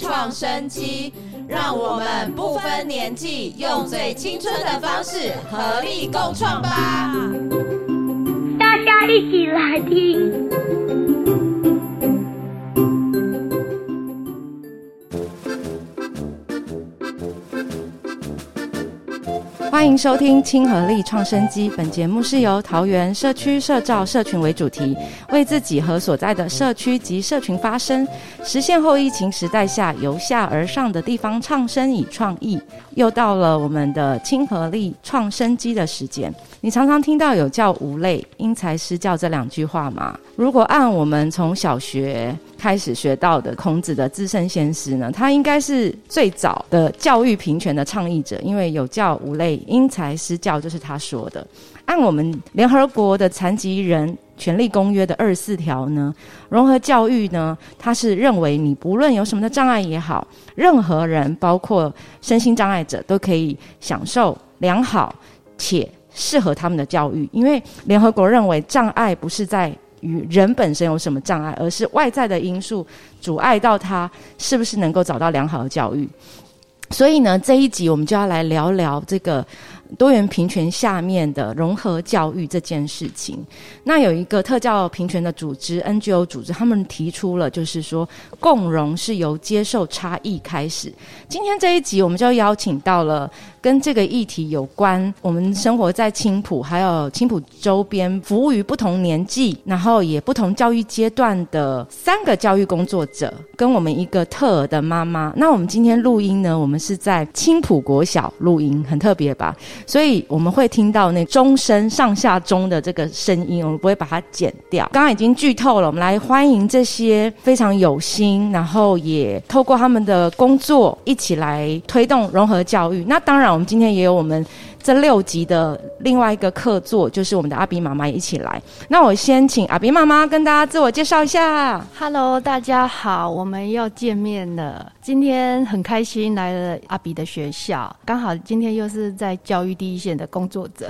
创生机，让我们不分年纪，用最青春的方式合力共创吧！大家一起来听。欢迎收听亲和力创生机。本节目是由桃园社区社造社群为主题，为自己和所在的社区及社群发声，实现后疫情时代下由下而上的地方创生与创意。又到了我们的亲和力创生机的时间。你常常听到有教无类、因材施教这两句话吗？如果按我们从小学开始学到的孔子的资深先师呢，他应该是最早的教育平权的倡议者，因为有教无类、因材施教就是他说的。按我们联合国的残疾人权利公约的二十四条呢，融合教育呢，他是认为你不论有什么的障碍也好，任何人包括身心障碍者都可以享受良好且适合他们的教育，因为联合国认为障碍不是在于人本身有什么障碍，而是外在的因素阻碍到他是不是能够找到良好的教育。所以呢，这一集我们就要来聊聊这个多元平权下面的融合教育这件事情。那有一个特教平权的组织 NGO 组织，他们提出了就是说，共融是由接受差异开始。今天这一集，我们就邀请到了。跟这个议题有关，我们生活在青浦，还有青浦周边，服务于不同年纪，然后也不同教育阶段的三个教育工作者，跟我们一个特儿的妈妈。那我们今天录音呢，我们是在青浦国小录音，很特别吧？所以我们会听到那钟声上下钟的这个声音，我们不会把它剪掉。刚刚已经剧透了，我们来欢迎这些非常有心，然后也透过他们的工作一起来推动融合教育。那当然。我们今天也有我们这六集的另外一个客座，就是我们的阿比妈妈一起来。那我先请阿比妈妈跟大家自我介绍一下。Hello，大家好，我们要见面了。今天很开心来了阿比的学校，刚好今天又是在教育第一线的工作者，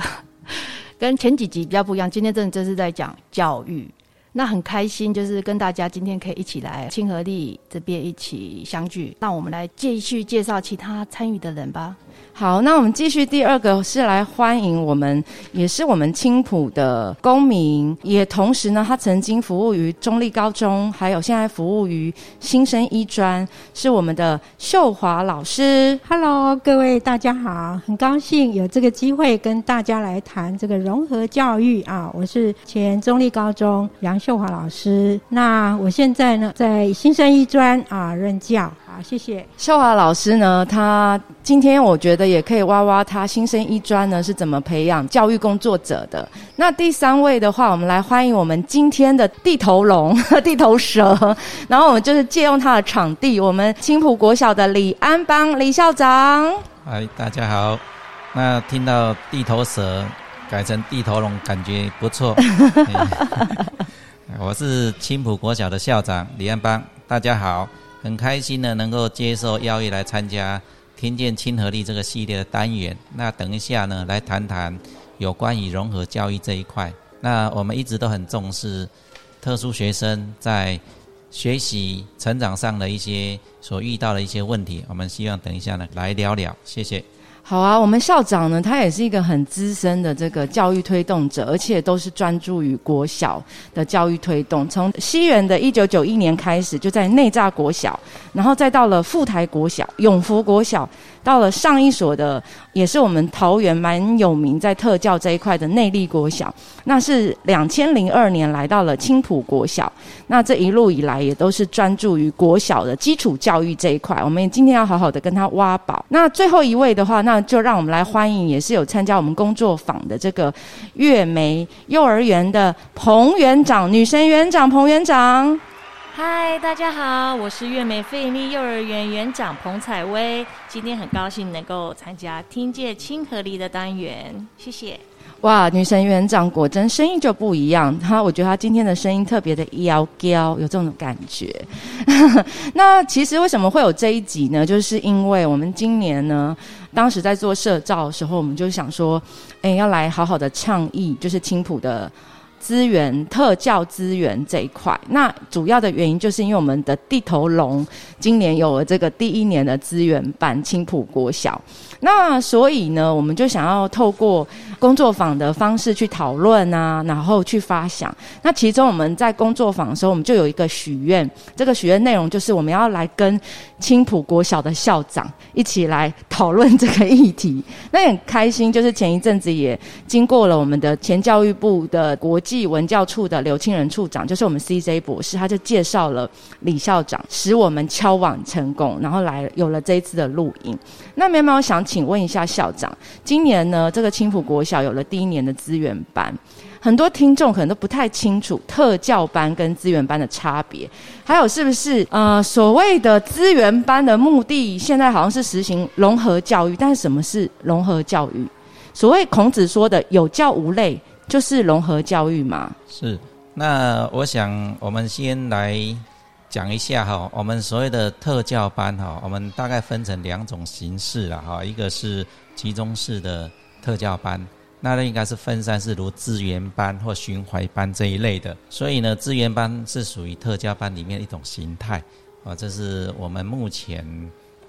跟前几集比较不一样。今天真的就是在讲教育，那很开心，就是跟大家今天可以一起来亲和力这边一起相聚。那我们来继续介绍其他参与的人吧。好，那我们继续第二个是来欢迎我们，也是我们青浦的公民，也同时呢，他曾经服务于中立高中，还有现在服务于新生医专，是我们的秀华老师。Hello，各位大家好，很高兴有这个机会跟大家来谈这个融合教育啊。我是前中立高中杨秀华老师，那我现在呢在新生医专啊任教。好，谢谢秀华老师呢。他今天我觉得也可以挖挖他新生一专呢是怎么培养教育工作者的。那第三位的话，我们来欢迎我们今天的地头龙、地头蛇。然后我们就是借用他的场地，我们青浦国小的李安邦李校长。嗨，大家好。那听到地头蛇改成地头龙，感觉不错。我是青浦国小的校长李安邦，大家好。很开心呢能够接受邀约来参加“听见亲和力”这个系列的单元。那等一下呢，来谈谈有关于融合教育这一块。那我们一直都很重视特殊学生在学习成长上的一些所遇到的一些问题。我们希望等一下呢来聊聊。谢谢。好啊，我们校长呢，他也是一个很资深的这个教育推动者，而且都是专注于国小的教育推动。从西元的一九九一年开始，就在内炸国小，然后再到了富台国小、永福国小。到了上一所的，也是我们桃园蛮有名在特教这一块的内力国小，那是两千零二年来到了青浦国小，那这一路以来也都是专注于国小的基础教育这一块。我们今天要好好的跟他挖宝。那最后一位的话，那就让我们来欢迎，也是有参加我们工作坊的这个月梅幼儿园的彭园长，女神园长彭园长。嗨，大家好，我是月美费力幼儿园园长彭彩薇，今天很高兴能够参加听见亲和力的单元，谢谢。哇，女神园长果真声音就不一样，她我觉得她今天的声音特别的妖娇，有这种感觉。那其实为什么会有这一集呢？就是因为我们今年呢，当时在做社照的时候，我们就想说，哎，要来好好的倡议，就是青浦的。资源、特教资源这一块。那主要的原因就是因为我们的地头龙今年有了这个第一年的资源办青浦国小。那所以呢，我们就想要透过工作坊的方式去讨论啊，然后去发想。那其中我们在工作坊的时候，我们就有一个许愿，这个许愿内容就是我们要来跟青浦国小的校长一起来讨论这个议题。那很开心，就是前一阵子也经过了我们的前教育部的国际文教处的刘庆仁处长，就是我们 CJ 博士，他就介绍了李校长，使我们敲网成功，然后来有了这一次的录音。那苗苗想。请问一下校长，今年呢，这个青浦国小有了第一年的资源班，很多听众可能都不太清楚特教班跟资源班的差别，还有是不是呃所谓的资源班的目的，现在好像是实行融合教育，但是什么是融合教育？所谓孔子说的有教无类，就是融合教育嘛？是，那我想我们先来。讲一下哈，我们所谓的特教班哈，我们大概分成两种形式了哈，一个是集中式的特教班，那应该是分散式，如资源班或循环班这一类的。所以呢，资源班是属于特教班里面一种形态啊，这是我们目前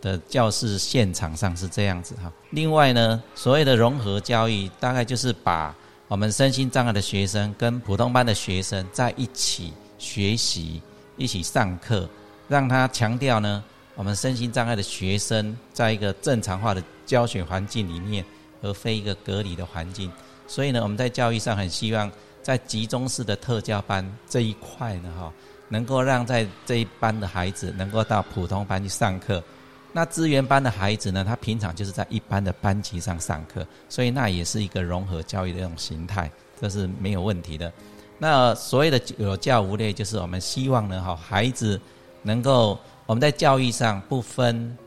的教室现场上是这样子哈。另外呢，所谓的融合教育，大概就是把我们身心障碍的学生跟普通班的学生在一起学习。一起上课，让他强调呢，我们身心障碍的学生在一个正常化的教学环境里面，而非一个隔离的环境。所以呢，我们在教育上很希望在集中式的特教班这一块呢，哈，能够让在这一班的孩子能够到普通班去上课。那资源班的孩子呢，他平常就是在一般的班级上上课，所以那也是一个融合教育的一种形态，这是没有问题的。那所谓的有教无类，就是我们希望呢，哈，孩子能够我们在教育上不分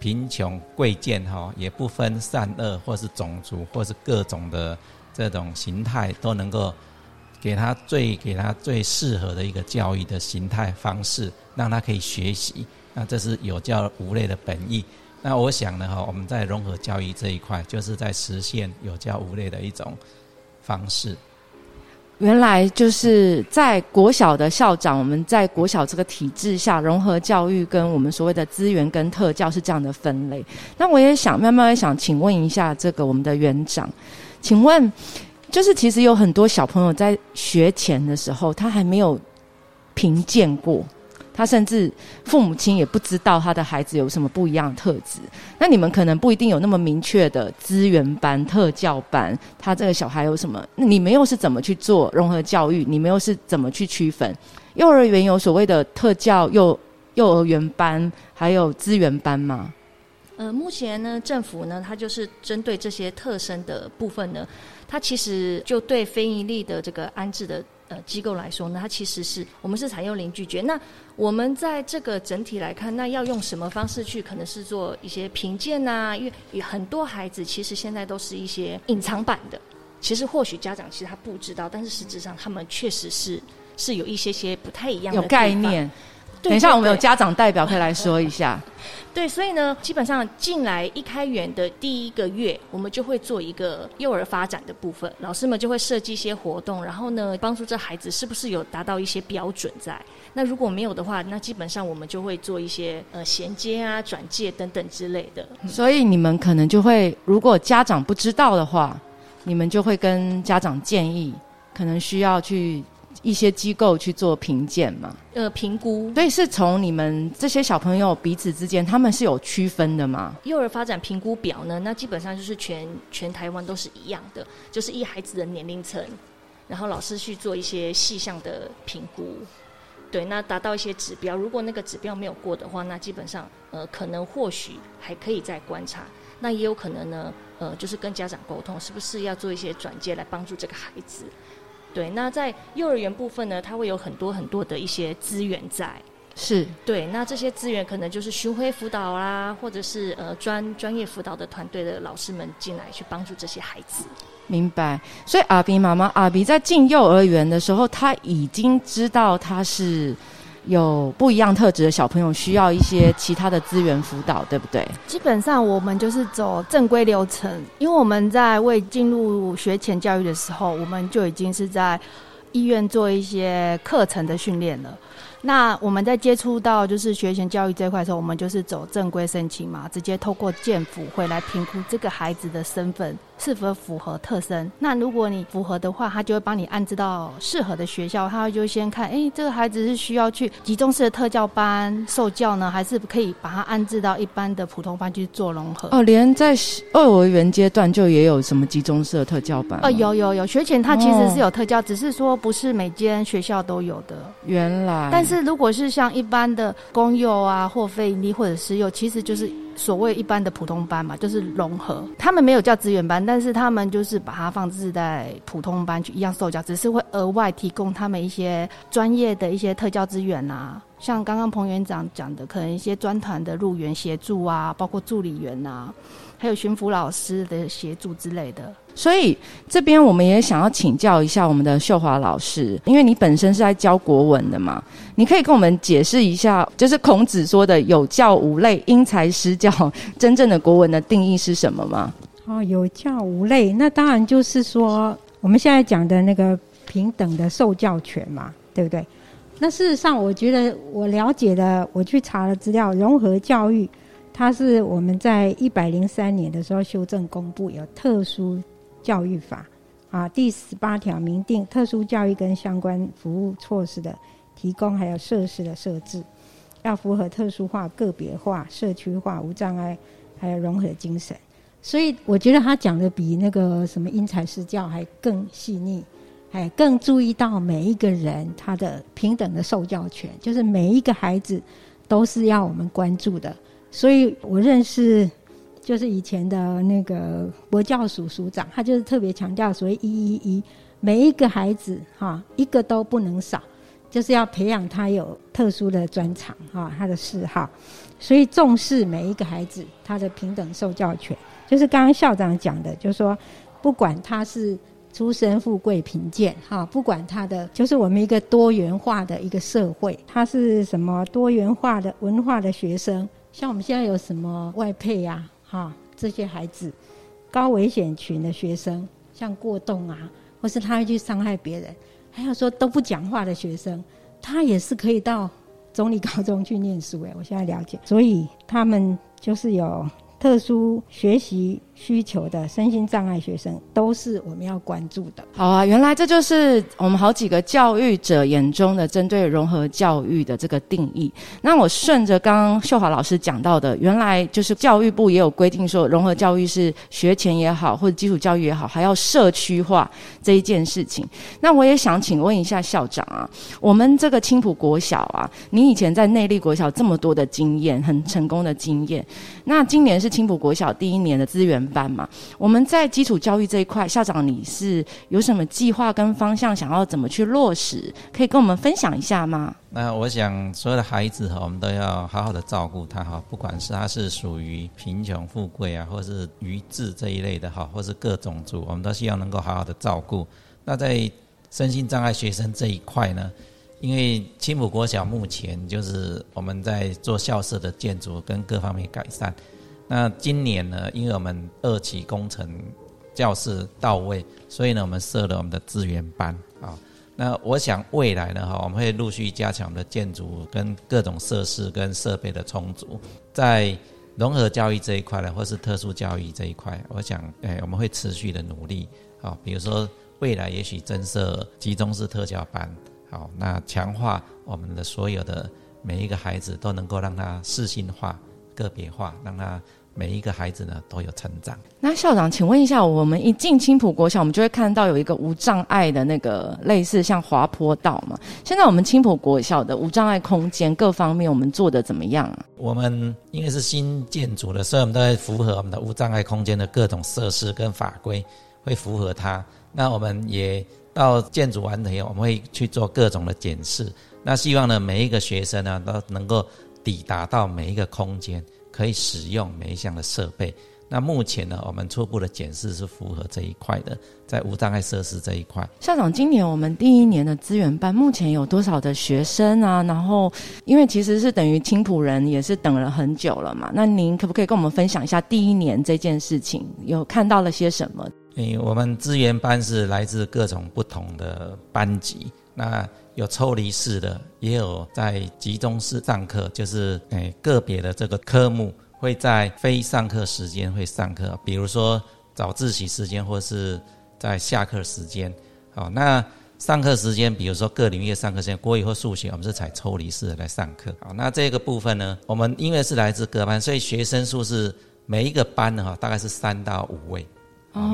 贫穷贵贱，哈，也不分善恶，或是种族，或是各种的这种形态，都能够给他最给他最适合的一个教育的形态方式，让他可以学习。那这是有教无类的本意。那我想呢，哈，我们在融合教育这一块，就是在实现有教无类的一种方式。原来就是在国小的校长，我们在国小这个体制下，融合教育跟我们所谓的资源跟特教是这样的分类。那我也想慢慢想，请问一下这个我们的园长，请问，就是其实有很多小朋友在学前的时候，他还没有评鉴过。他甚至父母亲也不知道他的孩子有什么不一样的特质。那你们可能不一定有那么明确的资源班、特教班，他这个小孩有什么？那你们又是怎么去做融合教育？你们又是怎么去区分？幼儿园有所谓的特教幼幼儿园班，还有资源班吗？呃，目前呢，政府呢，它就是针对这些特生的部分呢，它其实就对非营利的这个安置的。呃，机构来说呢，它其实是我们是采用零拒绝。那我们在这个整体来看，那要用什么方式去？可能是做一些评鉴呐，因为很多孩子其实现在都是一些隐藏版的。其实或许家长其实他不知道，但是实质上他们确实是是有一些些不太一样的概念。等一下，我们有家长代表可以来说一下。对，所以呢，基本上进来一开园的第一个月，我们就会做一个幼儿发展的部分，老师们就会设计一些活动，然后呢，帮助这孩子是不是有达到一些标准在。那如果没有的话，那基本上我们就会做一些呃衔接啊、转介等等之类的。所以你们可能就会，如果家长不知道的话，你们就会跟家长建议，可能需要去。一些机构去做评鉴嘛？呃，评估。所以是从你们这些小朋友彼此之间，他们是有区分的吗？幼儿发展评估表呢？那基本上就是全全台湾都是一样的，就是依孩子的年龄层，然后老师去做一些细项的评估。对，那达到一些指标，如果那个指标没有过的话，那基本上呃，可能或许还可以再观察。那也有可能呢，呃，就是跟家长沟通，是不是要做一些转介来帮助这个孩子。对，那在幼儿园部分呢，它会有很多很多的一些资源在。是对，那这些资源可能就是巡回辅导啦，或者是呃专专业辅导的团队的老师们进来去帮助这些孩子。明白。所以阿比妈妈，阿比在进幼儿园的时候，他已经知道他是。有不一样特质的小朋友需要一些其他的资源辅导，对不对？基本上我们就是走正规流程，因为我们在未进入学前教育的时候，我们就已经是在医院做一些课程的训练了。那我们在接触到就是学前教育这块的时候，我们就是走正规申请嘛，直接透过建辅会来评估这个孩子的身份是否符合特生。那如果你符合的话，他就会帮你安置到适合的学校。他就先看，哎，这个孩子是需要去集中式的特教班受教呢，还是可以把他安置到一般的普通班去做融合？哦，连在幼儿园阶段就也有什么集中式的特教班？哦，有有有，学前他其实是有特教，只是说不是每间学校都有的。原来，但是如果是像一般的公幼啊，或非营利或者私幼，其实就是所谓一般的普通班嘛，就是融合。他们没有叫资源班，但是他们就是把它放置在普通班去一样受教，只是会额外提供他们一些专业的一些特教资源啊，像刚刚彭园长讲的，可能一些专团的入园协助啊，包括助理员啊，还有巡抚老师的协助之类的。所以这边我们也想要请教一下我们的秀华老师，因为你本身是在教国文的嘛，你可以跟我们解释一下，就是孔子说的“有教无类，因材施教”，真正的国文的定义是什么吗？哦，有教无类，那当然就是说我们现在讲的那个平等的受教权嘛，对不对？那事实上，我觉得我了解的，我去查了资料，融合教育，它是我们在一百零三年的时候修正公布，有特殊。教育法啊，第十八条明定特殊教育跟相关服务措施的提供，还有设施的设置，要符合特殊化、个别化、社区化、无障碍，还有融合精神。所以我觉得他讲的比那个什么因材施教还更细腻，还更注意到每一个人他的平等的受教权，就是每一个孩子都是要我们关注的。所以我认识。就是以前的那个国教署署长，他就是特别强调所谓“一一一”，每一个孩子哈，一个都不能少，就是要培养他有特殊的专长哈，他的嗜好，所以重视每一个孩子他的平等受教权。就是刚刚校长讲的，就是说，不管他是出身富贵贫贱哈，不管他的，就是我们一个多元化的一个社会，他是什么多元化的文化的学生，像我们现在有什么外配呀？哈，这些孩子，高危险群的学生，像过动啊，或是他会去伤害别人，还有说都不讲话的学生，他也是可以到总理高中去念书。哎，我现在了解，所以他们就是有。特殊学习需求的身心障碍学生都是我们要关注的。好啊，原来这就是我们好几个教育者眼中的针对融合教育的这个定义。那我顺着刚刚秀华老师讲到的，原来就是教育部也有规定说，融合教育是学前也好，或者基础教育也好，还要社区化这一件事情。那我也想请问一下校长啊，我们这个青浦国小啊，你以前在内力国小这么多的经验，很成功的经验，那今年是。青浦国小第一年的资源班嘛，我们在基础教育这一块，校长你是有什么计划跟方向，想要怎么去落实？可以跟我们分享一下吗？那我想所有的孩子哈，我们都要好好的照顾他哈，不管是他是属于贫穷富贵啊，或是愚智这一类的哈，或是各种族，我们都希望能够好好的照顾。那在身心障碍学生这一块呢，因为青浦国小目前就是我们在做校舍的建筑跟各方面改善。那今年呢，因为我们二期工程教室到位，所以呢，我们设了我们的资源班啊。那我想未来呢，哈，我们会陆续加强我们的建筑跟各种设施跟设备的充足，在融合教育这一块呢，或是特殊教育这一块，我想，哎，我们会持续的努力啊。比如说，未来也许增设集中式特教班，好，那强化我们的所有的每一个孩子都能够让他适性化、个别化，让他。每一个孩子呢都有成长。那校长，请问一下，我们一进青浦国小，我们就会看到有一个无障碍的那个类似像滑坡道嘛？现在我们青浦国小的无障碍空间各方面，我们做的怎么样啊？我们因为是新建筑的，所以我们都在符合我们的无障碍空间的各种设施跟法规，会符合它。那我们也到建筑完成以后，我们会去做各种的检视。那希望呢，每一个学生呢都能够抵达到每一个空间。可以使用每一项的设备。那目前呢，我们初步的检视是符合这一块的，在无障碍设施这一块。校长，今年我们第一年的资源班目前有多少的学生啊？然后，因为其实是等于青浦人也是等了很久了嘛。那您可不可以跟我们分享一下第一年这件事情，有看到了些什么？诶，我们资源班是来自各种不同的班级，那有抽离式的，也有在集中式上课，就是诶个别的这个科目会在非上课时间会上课，比如说早自习时间或是在下课时间。好，那上课时间，比如说各领域上课时间，国语或数学，我们是采抽离式的来上课。好，那这个部分呢，我们因为是来自各班，所以学生数是每一个班呢，哈，大概是三到五位。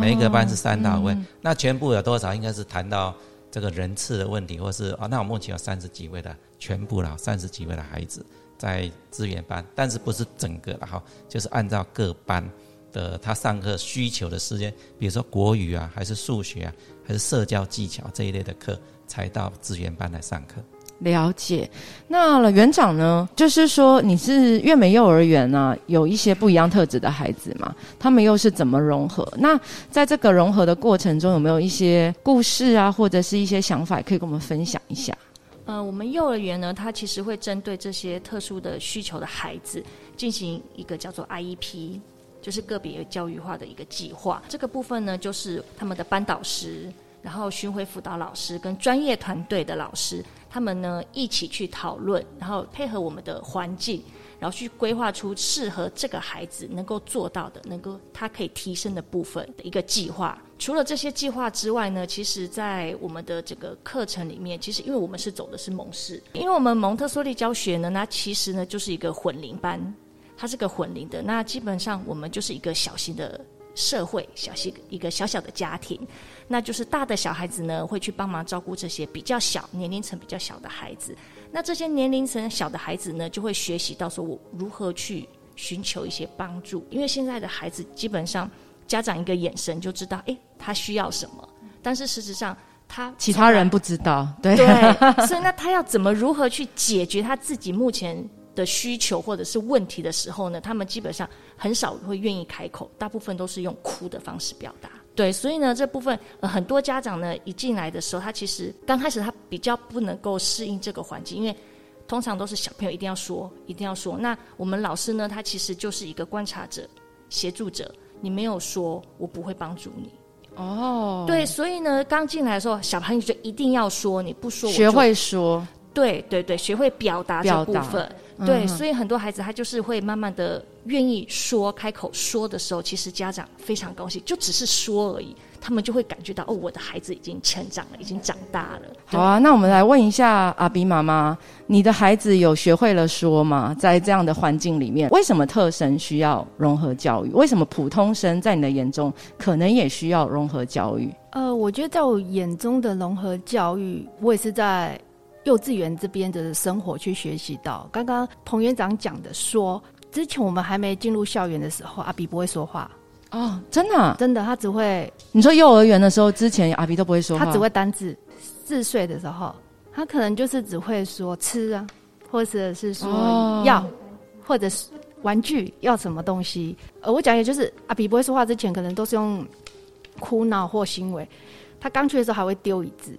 每一个班是三到五位，那全部有多少？应该是谈到这个人次的问题，或是啊，那我目前有三十几位的全部了，三十几位的孩子在资源班，但是不是整个的哈，就是按照各班的他上课需求的时间，比如说国语啊，还是数学啊，还是社交技巧这一类的课，才到资源班来上课。了解，那了园长呢？就是说你是月美幼儿园呢，有一些不一样特质的孩子嘛，他们又是怎么融合？那在这个融合的过程中，有没有一些故事啊，或者是一些想法可以跟我们分享一下？呃，我们幼儿园呢，它其实会针对这些特殊的需求的孩子，进行一个叫做 IEP，就是个别教育化的一个计划。这个部分呢，就是他们的班导师。然后巡回辅导老师跟专业团队的老师，他们呢一起去讨论，然后配合我们的环境，然后去规划出适合这个孩子能够做到的、能够他可以提升的部分的一个计划。除了这些计划之外呢，其实，在我们的这个课程里面，其实因为我们是走的是蒙氏，因为我们蒙特梭利教学呢，那其实呢就是一个混龄班，它是个混龄的，那基本上我们就是一个小型的。社会小型一个小小的家庭，那就是大的小孩子呢会去帮忙照顾这些比较小年龄层比较小的孩子。那这些年龄层小的孩子呢，就会学习到说我如何去寻求一些帮助。因为现在的孩子基本上家长一个眼神就知道，诶，他需要什么。但是事实上他其他人不知道，对对。所以那他要怎么如何去解决他自己目前？的需求或者是问题的时候呢，他们基本上很少会愿意开口，大部分都是用哭的方式表达。对，所以呢，这部分很多家长呢一进来的时候，他其实刚开始他比较不能够适应这个环境，因为通常都是小朋友一定要说，一定要说。那我们老师呢，他其实就是一个观察者、协助者，你没有说，我不会帮助你。哦，对，所以呢，刚进来的时候，小朋友就一定要说，你不说，学会说。对对对，学会表达这部分，对，所以很多孩子他就是会慢慢的愿意说，开口说的时候，其实家长非常高兴，就只是说而已，他们就会感觉到哦，我的孩子已经成长了，已经长大了。好啊，那我们来问一下阿比妈妈，你的孩子有学会了说吗？在这样的环境里面，为什么特生需要融合教育？为什么普通生在你的眼中可能也需要融合教育？呃，我觉得在我眼中的融合教育，我也是在。幼稚园这边的生活去学习到，刚刚彭园长讲的说，之前我们还没进入校园的时候，阿比不会说话哦，真的，真的，他只会你说幼儿园的时候，之前阿比都不会说话，他只会单字。四岁的时候，他可能就是只会说吃啊，或者是说要，或者是玩具要什么东西。呃，我讲也就是阿比不会说话之前，可能都是用哭闹或行为。他刚去的时候还会丢椅子。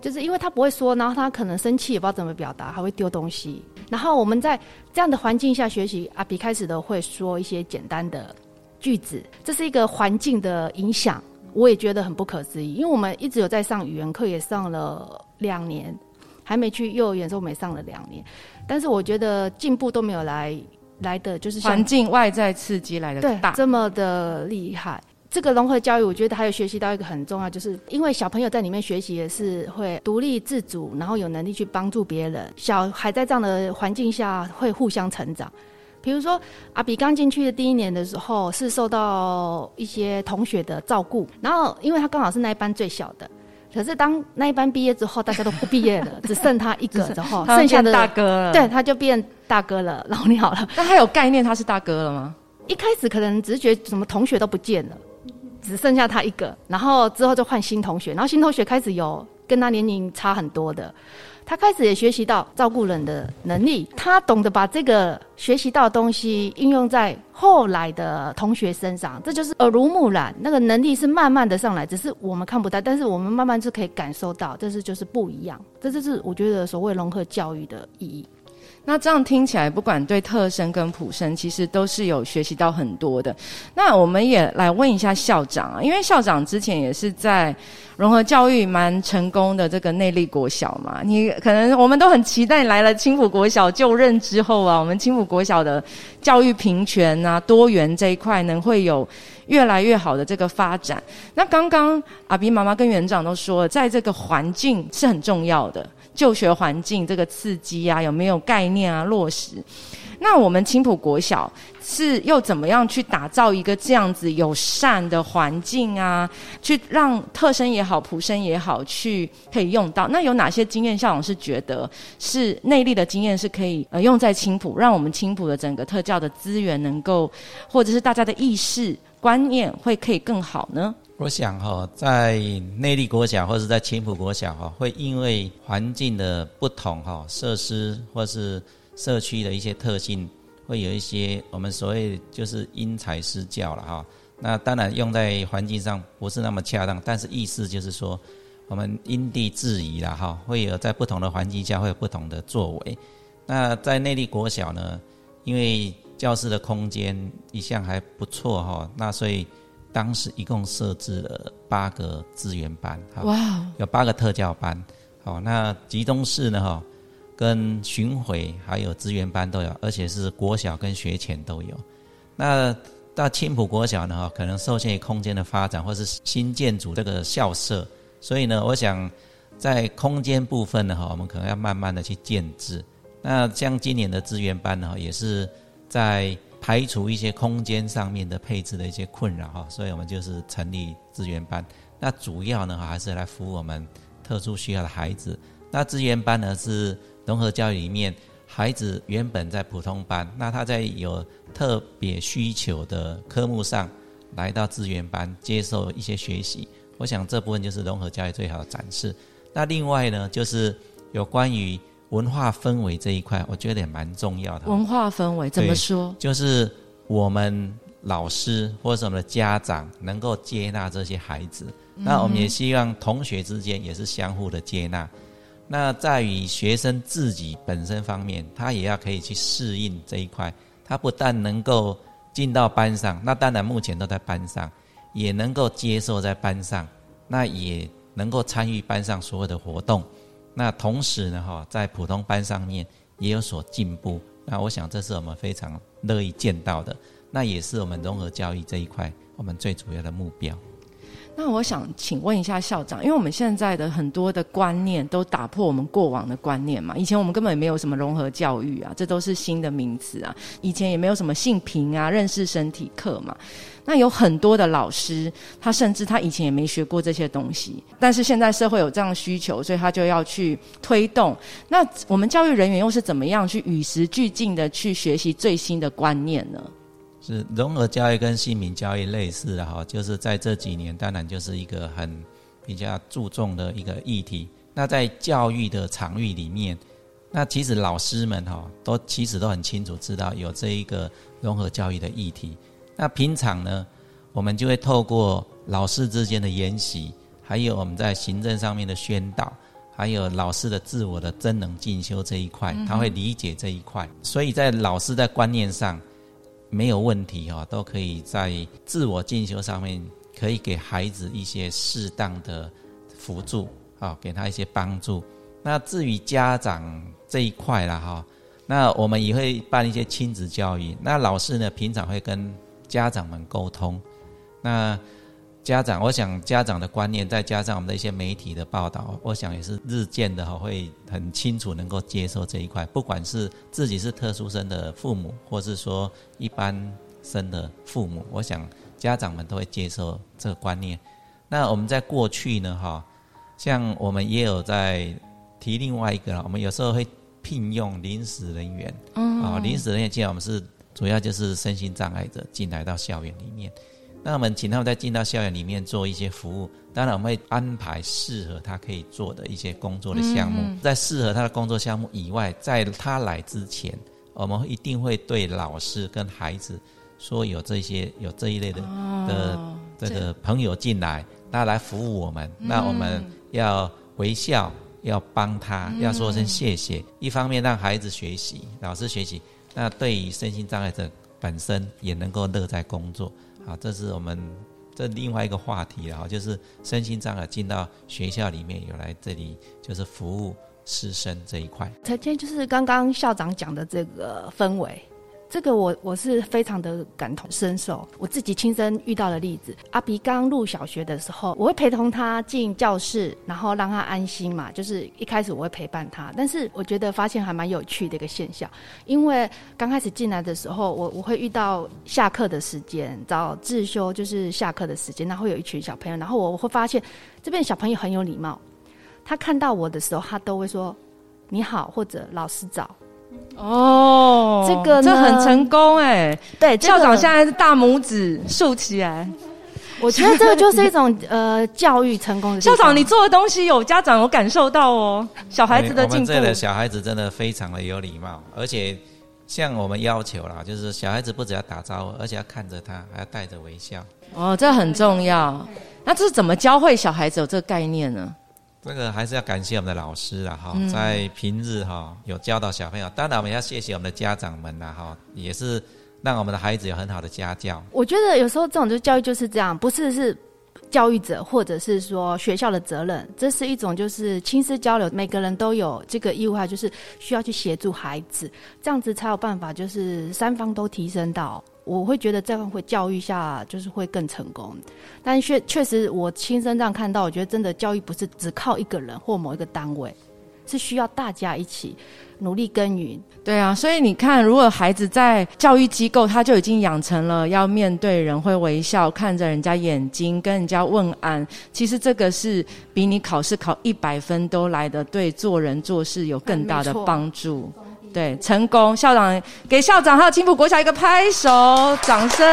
就是因为他不会说，然后他可能生气也不知道怎么表达，还会丢东西。然后我们在这样的环境下学习，阿比开始的会说一些简单的句子，这是一个环境的影响，我也觉得很不可思议。因为我们一直有在上语言课，也上了两年，还没去幼儿园的时候，我们也上了两年，但是我觉得进步都没有来来的就是环境外在刺激来的大这么的厉害。这个融合教育，我觉得还有学习到一个很重要，就是因为小朋友在里面学习也是会独立自主，然后有能力去帮助别人。小孩在这样的环境下会互相成长。比如说阿比刚进去的第一年的时候，是受到一些同学的照顾，然后因为他刚好是那一班最小的，可是当那一班毕业之后，大家都不毕业了，只剩他一个 之后，剩下的大哥了，对，他就变大哥了，老鸟了。那他有概念他是大哥了吗？一开始可能只是觉得什么同学都不见了。只剩下他一个，然后之后就换新同学，然后新同学开始有跟他年龄差很多的，他开始也学习到照顾人的能力，他懂得把这个学习到的东西应用在后来的同学身上，这就是耳濡目染，那个能力是慢慢的上来，只是我们看不到，但是我们慢慢就可以感受到，这是就是不一样，这就是我觉得所谓融合教育的意义。那这样听起来，不管对特生跟普生，其实都是有学习到很多的。那我们也来问一下校长啊，因为校长之前也是在融合教育蛮成功的这个内力国小嘛，你可能我们都很期待来了青浦国小就任之后啊，我们青浦国小的教育平权啊、多元这一块能会有越来越好的这个发展。那刚刚阿斌妈妈跟园长都说了，在这个环境是很重要的。就学环境这个刺激啊，有没有概念啊落实？那我们青浦国小是又怎么样去打造一个这样子友善的环境啊？去让特生也好，普生也好，去可以用到。那有哪些经验？校长是觉得是内力的经验是可以呃用在青浦，让我们青浦的整个特教的资源能够，或者是大家的意识观念会可以更好呢？我想哈，在内地国小或者在青浦国小哈，会因为环境的不同哈，设施或是社区的一些特性，会有一些我们所谓就是因材施教了哈。那当然用在环境上不是那么恰当，但是意思就是说，我们因地制宜了哈，会有在不同的环境下会有不同的作为。那在内地国小呢，因为教室的空间一向还不错哈，那所以。当时一共设置了八个资源班，哇，有八个特教班，好，那集中式呢，哈，跟巡回还有资源班都有，而且是国小跟学前都有。那到青浦国小呢，哈，可能受限于空间的发展或是新建筑这个校舍，所以呢，我想在空间部分呢，哈，我们可能要慢慢的去建制。那像今年的资源班呢，也是在。排除一些空间上面的配置的一些困扰哈，所以我们就是成立资源班。那主要呢还是来服务我们特殊需要的孩子。那资源班呢是融合教育里面孩子原本在普通班，那他在有特别需求的科目上来到资源班接受一些学习。我想这部分就是融合教育最好的展示。那另外呢就是有关于。文化氛围这一块，我觉得也蛮重要的。文化氛围怎么说？就是我们老师或者我们的家长能够接纳这些孩子，那我们也希望同学之间也是相互的接纳。那在于学生自己本身方面，他也要可以去适应这一块。他不但能够进到班上，那当然目前都在班上，也能够接受在班上，那也能够参与班上所有的活动。那同时呢，哈，在普通班上面也有所进步。那我想，这是我们非常乐意见到的。那也是我们融合教育这一块我们最主要的目标。那我想请问一下校长，因为我们现在的很多的观念都打破我们过往的观念嘛。以前我们根本也没有什么融合教育啊，这都是新的名词啊。以前也没有什么性平啊、认识身体课嘛。那有很多的老师，他甚至他以前也没学过这些东西，但是现在社会有这样的需求，所以他就要去推动。那我们教育人员又是怎么样去与时俱进的去学习最新的观念呢？是融合教育跟姓名教育类似的哈，就是在这几年，当然就是一个很比较注重的一个议题。那在教育的场域里面，那其实老师们哈都其实都很清楚知道有这一个融合教育的议题。那平常呢，我们就会透过老师之间的研习，还有我们在行政上面的宣导，还有老师的自我的真能进修这一块，他会理解这一块。所以在老师在观念上没有问题哈，都可以在自我进修上面可以给孩子一些适当的辅助啊，给他一些帮助。那至于家长这一块了哈，那我们也会办一些亲子教育。那老师呢，平常会跟家长们沟通，那家长，我想家长的观念，再加上我们的一些媒体的报道，我想也是日渐的哈，会很清楚能够接受这一块。不管是自己是特殊生的父母，或是说一般生的父母，我想家长们都会接受这个观念。那我们在过去呢，哈，像我们也有在提另外一个了，我们有时候会聘用临时人员，啊，临时人员进来我们是。主要就是身心障碍者进来到校园里面，那我们请他们再进到校园里面做一些服务。当然，我们会安排适合他可以做的一些工作的项目。在适合他的工作项目以外，在他来之前，我们一定会对老师跟孩子说有这些有这一类的的这个朋友进来，他来服务我们，那我们要微笑要帮他，要说声谢谢。一方面让孩子学习，老师学习，那对于身心障碍者本身也能够乐在工作。好，这是我们这另外一个话题了哈，就是身心障碍进到学校里面有来这里就是服务师生这一块。昨天就是刚刚校长讲的这个氛围。这个我我是非常的感同身受，我自己亲身遇到的例子。阿比刚入小学的时候，我会陪同他进教室，然后让他安心嘛。就是一开始我会陪伴他，但是我觉得发现还蛮有趣的一个现象，因为刚开始进来的时候，我我会遇到下课的时间，早自修就是下课的时间，然后有一群小朋友，然后我我会发现这边小朋友很有礼貌，他看到我的时候，他都会说你好或者老师早。哦，这个这很成功哎！对，校长现在是大拇指竖起来。我觉得这个就是一种呃教育成功的。校长，你做的东西有家长有感受到哦，小孩子的进步。我们这的小孩子真的非常的有礼貌，而且像我们要求啦，就是小孩子不只要打招呼，而且要看着他，还要带着微笑。哦，这很重要。那这是怎么教会小孩子有这个概念呢？这个还是要感谢我们的老师啦，哈，在平日哈有教导小朋友，当然我们要谢谢我们的家长们啦，哈，也是让我们的孩子有很好的家教。我觉得有时候这种就教育就是这样，不是是教育者或者是说学校的责任，这是一种就是亲师交流，每个人都有这个义务，就是需要去协助孩子，这样子才有办法，就是三方都提升到。我会觉得这样会教育下，就是会更成功。但确确实，我亲身这样看到，我觉得真的教育不是只靠一个人或某一个单位，是需要大家一起努力耕耘。对啊，所以你看，如果孩子在教育机构，他就已经养成了要面对人会微笑，看着人家眼睛，跟人家问安。其实这个是比你考试考一百分都来的，对做人做事有更大的帮助。对，成功！校长给校长还有青浦国小一个拍手，掌声！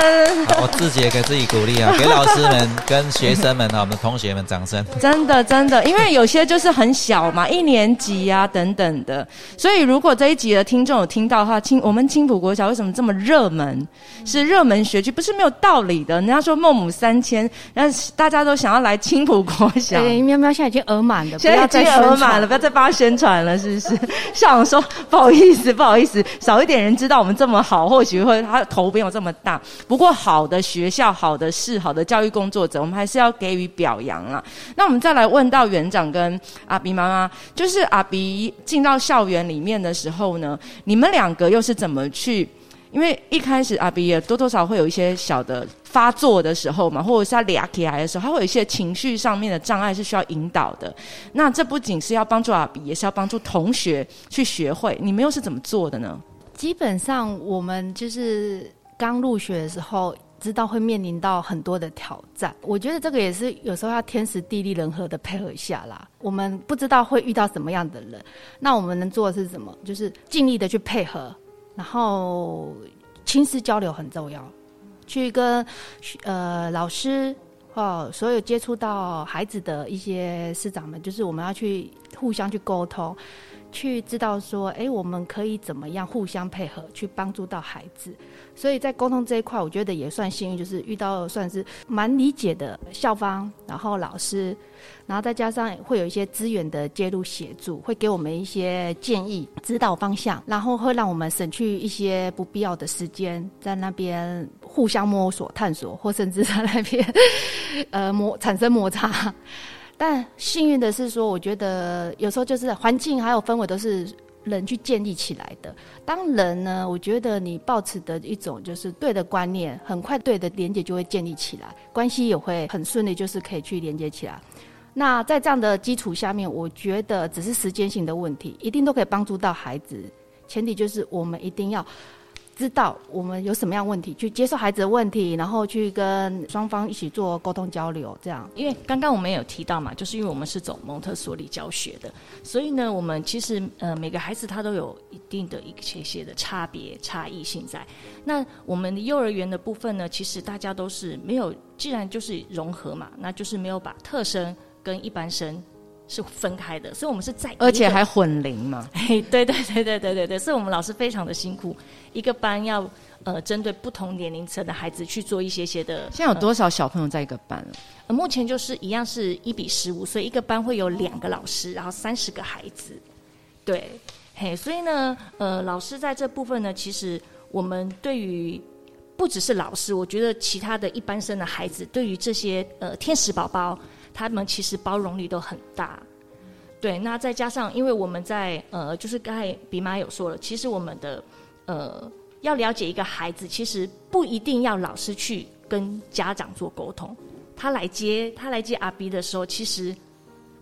我自己也给自己鼓励啊，给老师们、跟学生们啊，我们的同学们掌声！真的，真的，因为有些就是很小嘛，一年级啊等等的，所以如果这一集的听众有听到的话，青我们青浦国小为什么这么热门？是热门学区，不是没有道理的。人家说孟母三迁，但是大家都想要来青浦国小。喵喵现在已经额满了，现在已经额满了，不要再帮他宣传了，是不是？校长说不好意思。意思 不好意思，少一点人知道我们这么好，或许会他头没有这么大。不过好的学校、好的事、好的教育工作者，我们还是要给予表扬啦。那我们再来问到园长跟阿比妈妈，就是阿比进到校园里面的时候呢，你们两个又是怎么去？因为一开始阿比也多多少少会有一些小的发作的时候嘛，或者是他俩起来的时候，他会有一些情绪上面的障碍是需要引导的。那这不仅是要帮助阿比，也是要帮助同学去学会。你们又是怎么做的呢？基本上我们就是刚入学的时候，知道会面临到很多的挑战。我觉得这个也是有时候要天时地利人和的配合下啦。我们不知道会遇到什么样的人，那我们能做的是什么？就是尽力的去配合。然后，亲师交流很重要，去跟呃老师哦，所有接触到孩子的一些师长们，就是我们要去互相去沟通。去知道说，哎，我们可以怎么样互相配合，去帮助到孩子。所以在沟通这一块，我觉得也算幸运，就是遇到算是蛮理解的校方，然后老师，然后再加上会有一些资源的介入协助，会给我们一些建议、指导方向，然后会让我们省去一些不必要的时间在那边互相摸索、探索，或甚至在那边呃摩产生摩擦。但幸运的是说，我觉得有时候就是环境还有氛围都是人去建立起来的。当人呢，我觉得你抱持的一种就是对的观念，很快对的连接就会建立起来，关系也会很顺利，就是可以去连接起来。那在这样的基础下面，我觉得只是时间性的问题，一定都可以帮助到孩子。前提就是我们一定要。知道我们有什么样问题，去接受孩子的问题，然后去跟双方一起做沟通交流，这样。因为刚刚我们也有提到嘛，就是因为我们是走蒙特梭利教学的，所以呢，我们其实呃每个孩子他都有一定的一些些的差别差异性在。那我们幼儿园的部分呢，其实大家都是没有，既然就是融合嘛，那就是没有把特生跟一般生是分开的，所以我们是在而且还混龄嘛。嘿，对对对对对对对，所以我们老师非常的辛苦，一个班要呃针对不同年龄层的孩子去做一些些的。现在有多少小朋友在一个班了？呃，目前就是一样是一比十五，所以一个班会有两个老师，然后三十个孩子。对，嘿，所以呢，呃，老师在这部分呢，其实我们对于不只是老师，我觉得其他的一般生的孩子，对于这些呃天使宝宝，他们其实包容力都很大。对，那再加上，因为我们在呃，就是刚才比妈有说了，其实我们的呃要了解一个孩子，其实不一定要老师去跟家长做沟通。他来接他来接阿 B 的时候，其实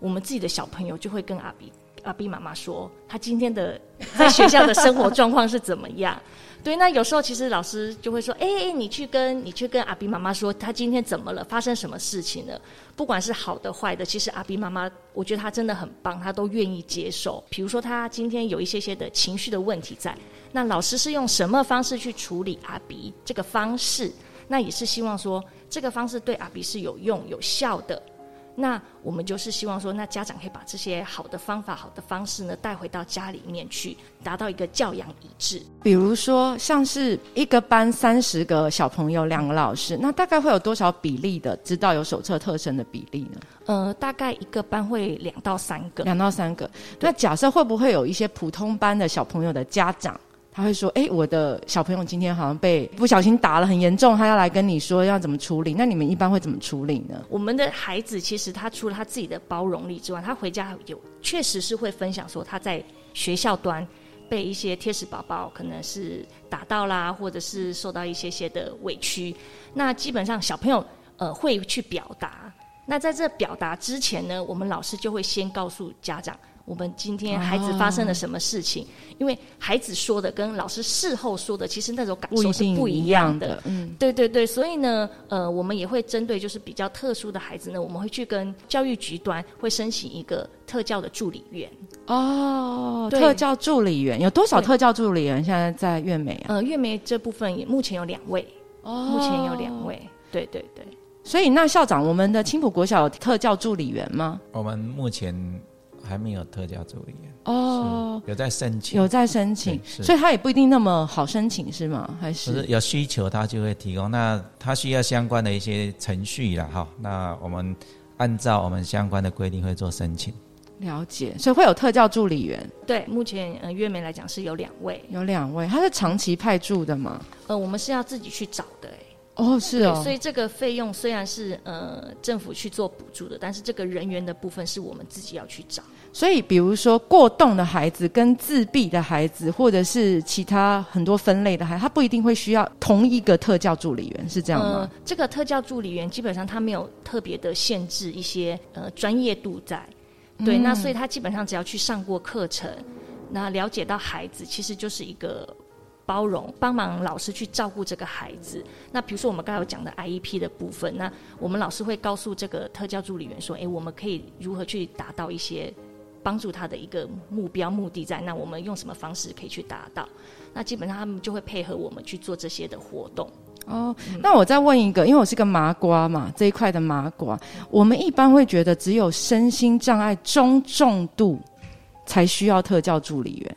我们自己的小朋友就会跟阿 B 阿 B 妈妈说，他今天的在学校的生活状况是怎么样。对，那有时候其实老师就会说，哎、哎，你去跟你去跟阿 B 妈妈说，他今天怎么了，发生什么事情了？不管是好的坏的，其实阿 B 妈妈，我觉得她真的很棒，她都愿意接受。比如说她今天有一些些的情绪的问题在，那老师是用什么方式去处理阿 B 这个方式？那也是希望说这个方式对阿 B 是有用有效的。那我们就是希望说，那家长可以把这些好的方法、好的方式呢带回到家里面去，达到一个教养一致。比如说，像是一个班三十个小朋友，两个老师，那大概会有多少比例的知道有手册特生的比例呢？呃，大概一个班会两到三个。两到三个。那假设会不会有一些普通班的小朋友的家长，他会说：“哎，我的小朋友今天好像被不小心打了，很严重，他要来跟你说要怎么处理。”那你们一般会怎么处理呢？我们的孩子其实他除了他自己的包容力之外，他回家有确实是会分享说他在学校端被一些贴士宝宝可能是打到啦，或者是受到一些些的委屈。那基本上小朋友呃会去表达。那在这表达之前呢，我们老师就会先告诉家长，我们今天孩子发生了什么事情。因为孩子说的跟老师事后说的，其实那种感受是不一样的。嗯，对对对，所以呢，呃，我们也会针对就是比较特殊的孩子呢，我们会去跟教育局端会申请一个特教的助理员。哦，特教助理员有多少特教助理员现在在月美啊？呃，月美这部分也目前有两位，哦目前有两。位。对对对，所以那校长，我们的青浦国小有特教助理员吗？我们目前还没有特教助理员，哦，有在申请，有在申请。所以他也不一定那么好申请，是吗？还是？是有需求他就会提供。那他需要相关的一些程序了，哈，那我们按照我们相关的规定会做申请。了解，所以会有特教助理员，对，目前呃月梅来讲是有两位，有两位，他是长期派驻的吗？呃，我们是要自己去找的、欸，哦，是对，哦，所以这个费用虽然是呃政府去做补助的，但是这个人员的部分是我们自己要去找。所以比如说过动的孩子跟自闭的孩子，或者是其他很多分类的孩子，他不一定会需要同一个特教助理员，是这样吗？呃，这个特教助理员基本上他没有特别的限制一些呃专业度在，对，嗯那所以他基本上只要去上过课程，那了解到孩子其实就是一个包容，帮忙老师去照顾这个孩子。那比如说我们刚才有讲的 IEP 的部分，那我们老师会告诉这个特教助理员说，诶，我们可以如何去达到一些帮助他的一个目标目的在，那我们用什么方式可以去达到？那基本上他们就会配合我们去做这些的活动。哦，那我再问一个，因为我是个麻瓜嘛，这一块的麻瓜，我们一般会觉得只有身心障碍中重度才需要特教助理员。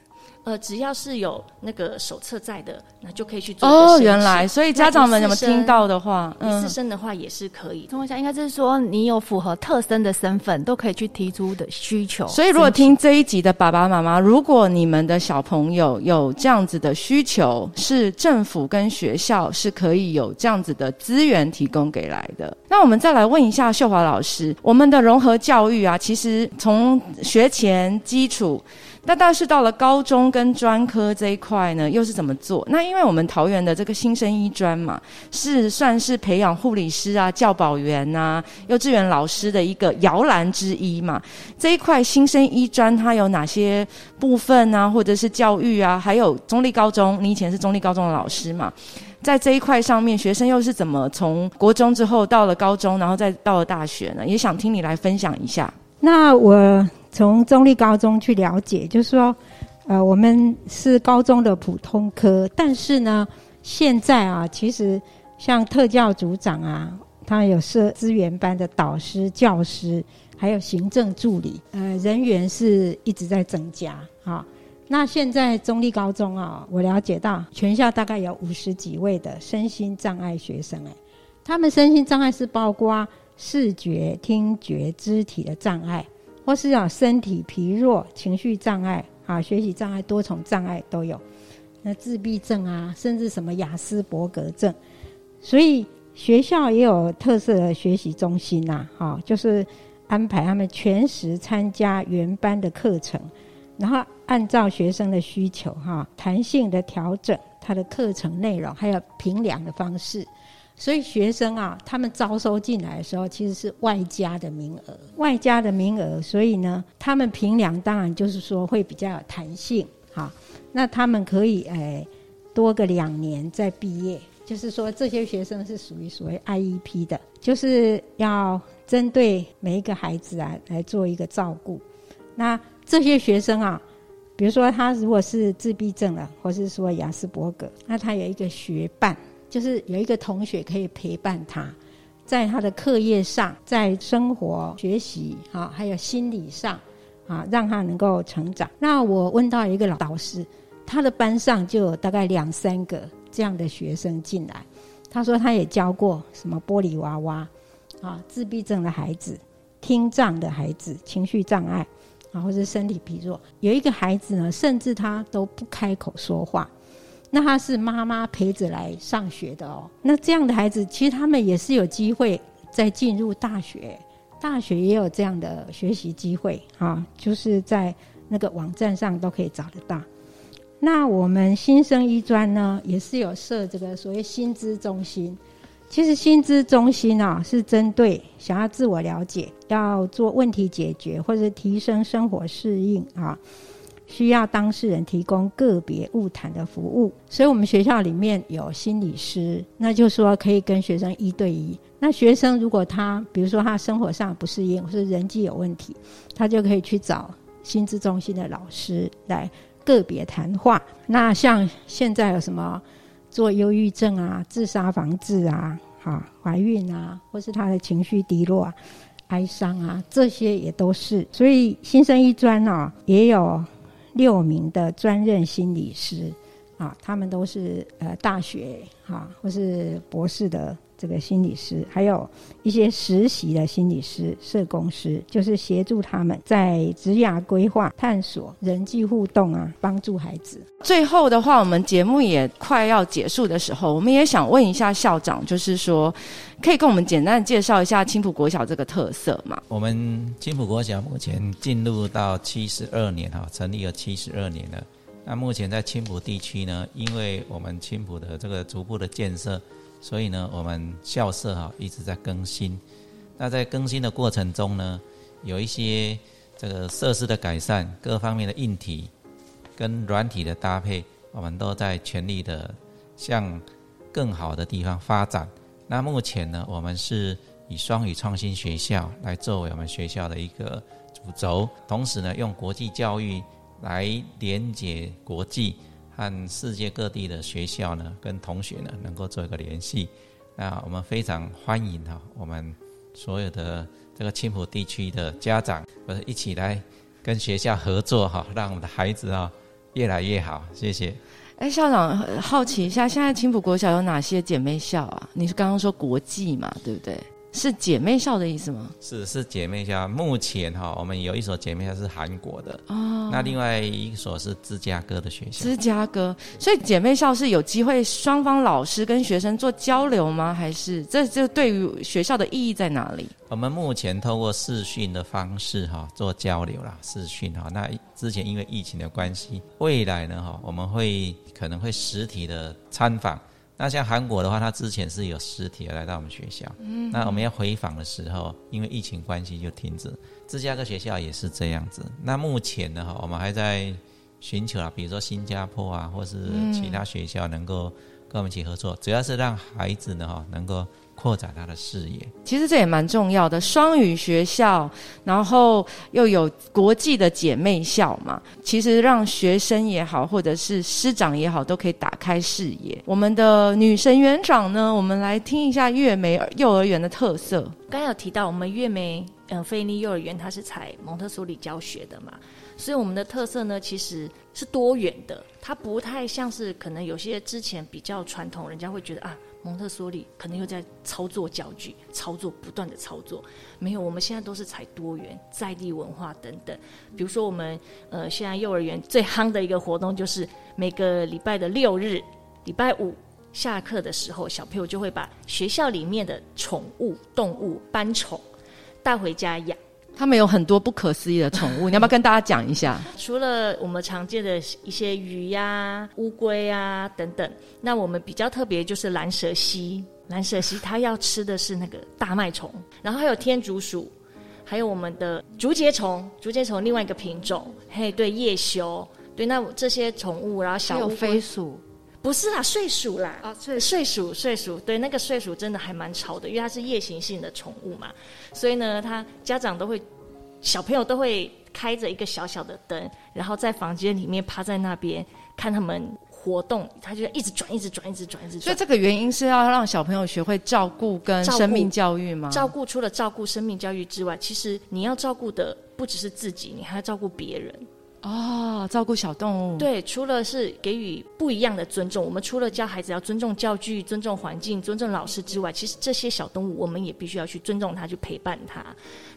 呃，只要是有那个手册在的，那就可以去做原来，所以家长们有没有听到的话？一次生的话也是可以的。中文下应该是说你有符合特生的身份，都可以去提出的需求。所以，如果听这一集的爸爸妈妈，如果你们的小朋友有这样子的需求，是政府跟学校是可以有这样子的资源提供给来的。那我们再来问一下秀华老师，我们的融合教育啊，其实从学前基础。那但是到了高中跟专科这一块呢，又是怎么做？那因为我们桃园的这个新生医专嘛，是算是培养护理师啊、教保员啊、幼稚园老师的一个摇篮之一嘛。这一块新生医专它有哪些部分啊，或者是教育啊，还有中立高中，你以前是中立高中的老师嘛？在这一块上面，学生又是怎么从国中之后到了高中，然后再到了大学呢？也想听你来分享一下。那我从中立高中去了解，就是说，呃，我们是高中的普通科，但是呢，现在啊，其实像特教组长啊，他有设资源班的导师、教师，还有行政助理，呃，人员是一直在增加啊。那现在中立高中啊，我了解到全校大概有五十几位的身心障碍学生，哎，他们身心障碍是包括视觉、听觉、肢体的障碍，或是啊身体疲弱、情绪障碍啊、学习障碍、多重障碍都有。那自闭症啊，甚至什么雅斯伯格症，所以学校也有特色的学习中心呐，哈，就是安排他们全时参加原班的课程。然后按照学生的需求，哈，弹性的调整他的课程内容，还有评量的方式。所以学生啊，他们招收进来的时候，其实是外加的名额，外加的名额。所以呢，他们评量当然就是说会比较有弹性，哈。那他们可以诶多个两年再毕业，就是说这些学生是属于所谓 IEP 的，就是要针对每一个孩子啊来做一个照顾。那这些学生啊，比如说他如果是自闭症了，或是说雅斯伯格，那他有一个学伴，就是有一个同学可以陪伴他，在他的课业上，在生活学习啊，还有心理上啊，让他能够成长。那我问到一个老导师，他的班上就有大概两三个这样的学生进来，他说他也教过什么玻璃娃娃啊，自闭症的孩子、听障的孩子、情绪障碍。啊，或者身体疲弱，有一个孩子呢，甚至他都不开口说话，那他是妈妈陪着来上学的哦。那这样的孩子，其实他们也是有机会再进入大学，大学也有这样的学习机会啊，就是在那个网站上都可以找得到。那我们新生医专呢，也是有设这个所谓薪资中心。其实薪资中心啊，是针对想要自我了解、要做问题解决或者提升生活适应啊，需要当事人提供个别物谈的服务。所以我们学校里面有心理师，那就说可以跟学生一对一。那学生如果他比如说他生活上不适应或是人际有问题，他就可以去找心智中心的老师来个别谈话。那像现在有什么？做忧郁症啊、自杀防治啊、啊怀孕啊，或是他的情绪低落、啊、哀伤啊，这些也都是。所以新生一专呢，也有六名的专任心理师啊，他们都是呃大学哈或是博士的。这个心理师，还有一些实习的心理师、社工师，就是协助他们在职涯规划、探索、人际互动啊，帮助孩子。最后的话，我们节目也快要结束的时候，我们也想问一下校长，就是说，可以跟我们简单介绍一下青浦国小这个特色吗？我们青浦国小目前进入到七十二年哈，成立了七十二年了。那目前在青浦地区呢，因为我们青浦的这个逐步的建设。所以呢，我们校舍哈一直在更新。那在更新的过程中呢，有一些这个设施的改善，各方面的硬体跟软体的搭配，我们都在全力的向更好的地方发展。那目前呢，我们是以双语创新学校来作为我们学校的一个主轴，同时呢，用国际教育来连接国际。和世界各地的学校呢，跟同学呢，能够做一个联系。那我们非常欢迎哈，我们所有的这个青浦地区的家长，或者一起来跟学校合作哈，让我们的孩子啊越来越好。谢谢。哎，校长好奇一下，现在青浦国小有哪些姐妹校啊？你是刚刚说国际嘛，对不对？是姐妹校的意思吗？是是姐妹校。目前哈，我们有一所姐妹校是韩国的哦，那另外一所是芝加哥的学校。芝加哥，所以姐妹校是有机会双方老师跟学生做交流吗？还是这这对于学校的意义在哪里？我们目前透过视讯的方式哈做交流啦，视讯哈。那之前因为疫情的关系，未来呢哈，我们会可能会实体的参访。那像韩国的话，他之前是有实体来到我们学校，那我们要回访的时候，因为疫情关系就停止。芝加哥学校也是这样子。那目前呢，哈，我们还在寻求啊，比如说新加坡啊，或是其他学校能够跟我们一起合作，主要是让孩子呢，哈，能够。扩展他的视野，其实这也蛮重要的。双语学校，然后又有国际的姐妹校嘛，其实让学生也好，或者是师长也好，都可以打开视野。我们的女神园长呢，我们来听一下月梅幼儿园的特色。刚有提到，我们月梅嗯，菲尼幼儿园它是采蒙特梭利教学的嘛，所以我们的特色呢其实是多元的，它不太像是可能有些之前比较传统，人家会觉得啊。蒙特梭利可能又在操作教具，操作不断的操作，没有，我们现在都是采多元在地文化等等。比如说，我们呃现在幼儿园最夯的一个活动，就是每个礼拜的六日、礼拜五下课的时候，小朋友就会把学校里面的宠物动物搬宠带回家养。他们有很多不可思议的宠物，你要不要跟大家讲一下？除了我们常见的一些鱼呀、乌龟啊等等，那我们比较特别就是蓝蛇蜥。蓝蛇蜥它要吃的是那个大麦虫，然后还有天竺鼠，还有我们的竹节虫。竹节虫另外一个品种，嘿，对，叶修，对，那这些宠物，然后小乌飞鼠，不是啦，睡鼠啦，啊，睡睡鼠，睡鼠，对，那个睡鼠真的还蛮吵的，因为它是夜行性的宠物嘛，所以呢，他家长都会。小朋友都会开着一个小小的灯，然后在房间里面趴在那边看他们活动，它就一直转，一直转，一直转，一直转。所以这个原因是要让小朋友学会照顾跟生命教育吗？照顾除了照顾生命教育之外，其实你要照顾的不只是自己，你还要照顾别人。哦，照顾小动物。对，除了是给予不一样的尊重，我们除了教孩子要尊重教具、尊重环境、尊重老师之外，其实这些小动物我们也必须要去尊重它，去陪伴它。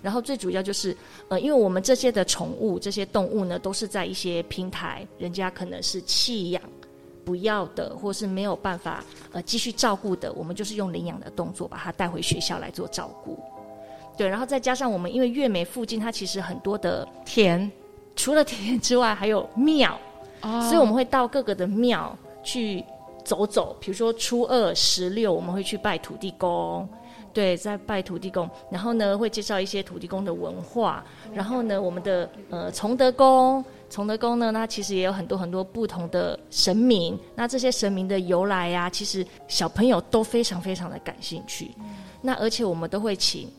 然后最主要就是，呃，因为我们这些的宠物、这些动物呢，都是在一些平台，人家可能是弃养、不要的，或是没有办法呃继续照顾的，我们就是用领养的动作把它带回学校来做照顾。对，然后再加上我们因为月美附近它其实很多的田。除了田之外，还有庙，所以我们会到各个的庙去走走。比如说初二、十六，我们会去拜土地公，对，在拜土地公。然后呢，会介绍一些土地公的文化。然后呢，我们的呃崇德宫，崇德宫呢，那其实也有很多很多不同的神明。那这些神明的由来呀，其实小朋友都非常非常的感兴趣。那而且我们都会请。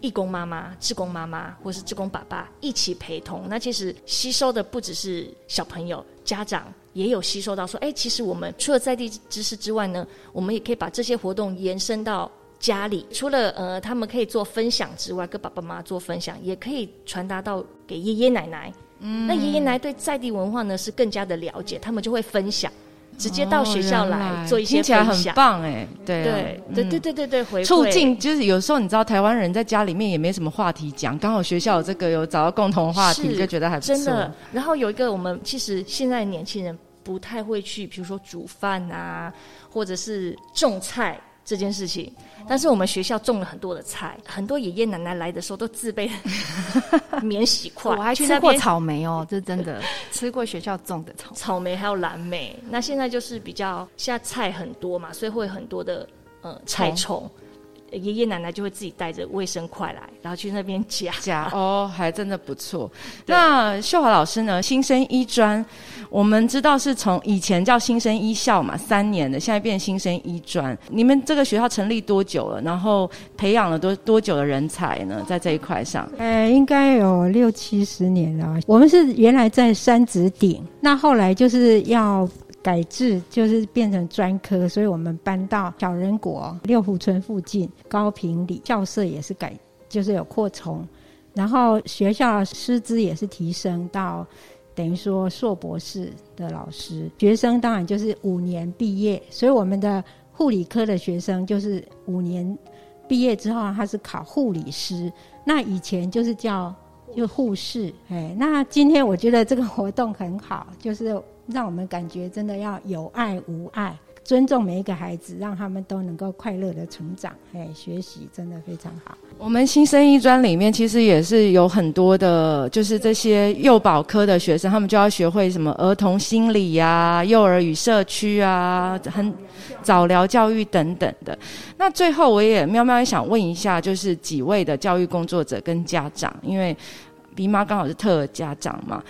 义工妈妈、志工妈妈或是志工爸爸一起陪同，那其实吸收的不只是小朋友，家长也有吸收到。说，哎，其实我们除了在地知识之外呢，我们也可以把这些活动延伸到家里。除了呃，他们可以做分享之外，跟爸爸妈妈做分享，也可以传达到给爷爷奶奶。嗯，那爷爷奶奶对在地文化呢是更加的了解，他们就会分享。直接到学校来做一些听起来很棒哎，对对对对对对对，促进就是有时候你知道台湾人在家里面也没什么话题讲，刚好学校有这个有找到共同话题，就觉得还不错。真的，然后有一个我们其实现在年轻人不太会去，比如说煮饭啊，或者是种菜。这件事情，但是我们学校种了很多的菜，很多爷爷奶奶来的时候都自备 免洗筷。我还吃过草莓哦，这真的吃过学校种的草莓草莓，还有蓝莓。那现在就是比较现在菜很多嘛，所以会很多的呃菜虫。爷爷奶奶就会自己带着卫生筷来，然后去那边夹夹 哦，还真的不错。那秀华老师呢？新生医专，我们知道是从以前叫新生医校嘛，三年的，现在变新生医专。你们这个学校成立多久了？然后培养了多多久的人才呢？在这一块上，呃，应该有六七十年了。我们是原来在山子顶，那后来就是要。改制就是变成专科，所以我们搬到小人国六福村附近高平里校舍也是改，就是有扩充，然后学校师资也是提升到等于说硕博士的老师，学生当然就是五年毕业，所以我们的护理科的学生就是五年毕业之后他是考护理师，那以前就是叫就护士，哎，那今天我觉得这个活动很好，就是。让我们感觉真的要有爱无爱，尊重每一个孩子，让他们都能够快乐的成长。哎，学习真的非常好。我们新生一专里面其实也是有很多的，就是这些幼保科的学生，他们就要学会什么儿童心理呀、幼儿与社区啊、很早疗教育等等的。那最后，我也喵喵也想问一下，就是几位的教育工作者跟家长，因为。鼻妈刚好是特家长嘛，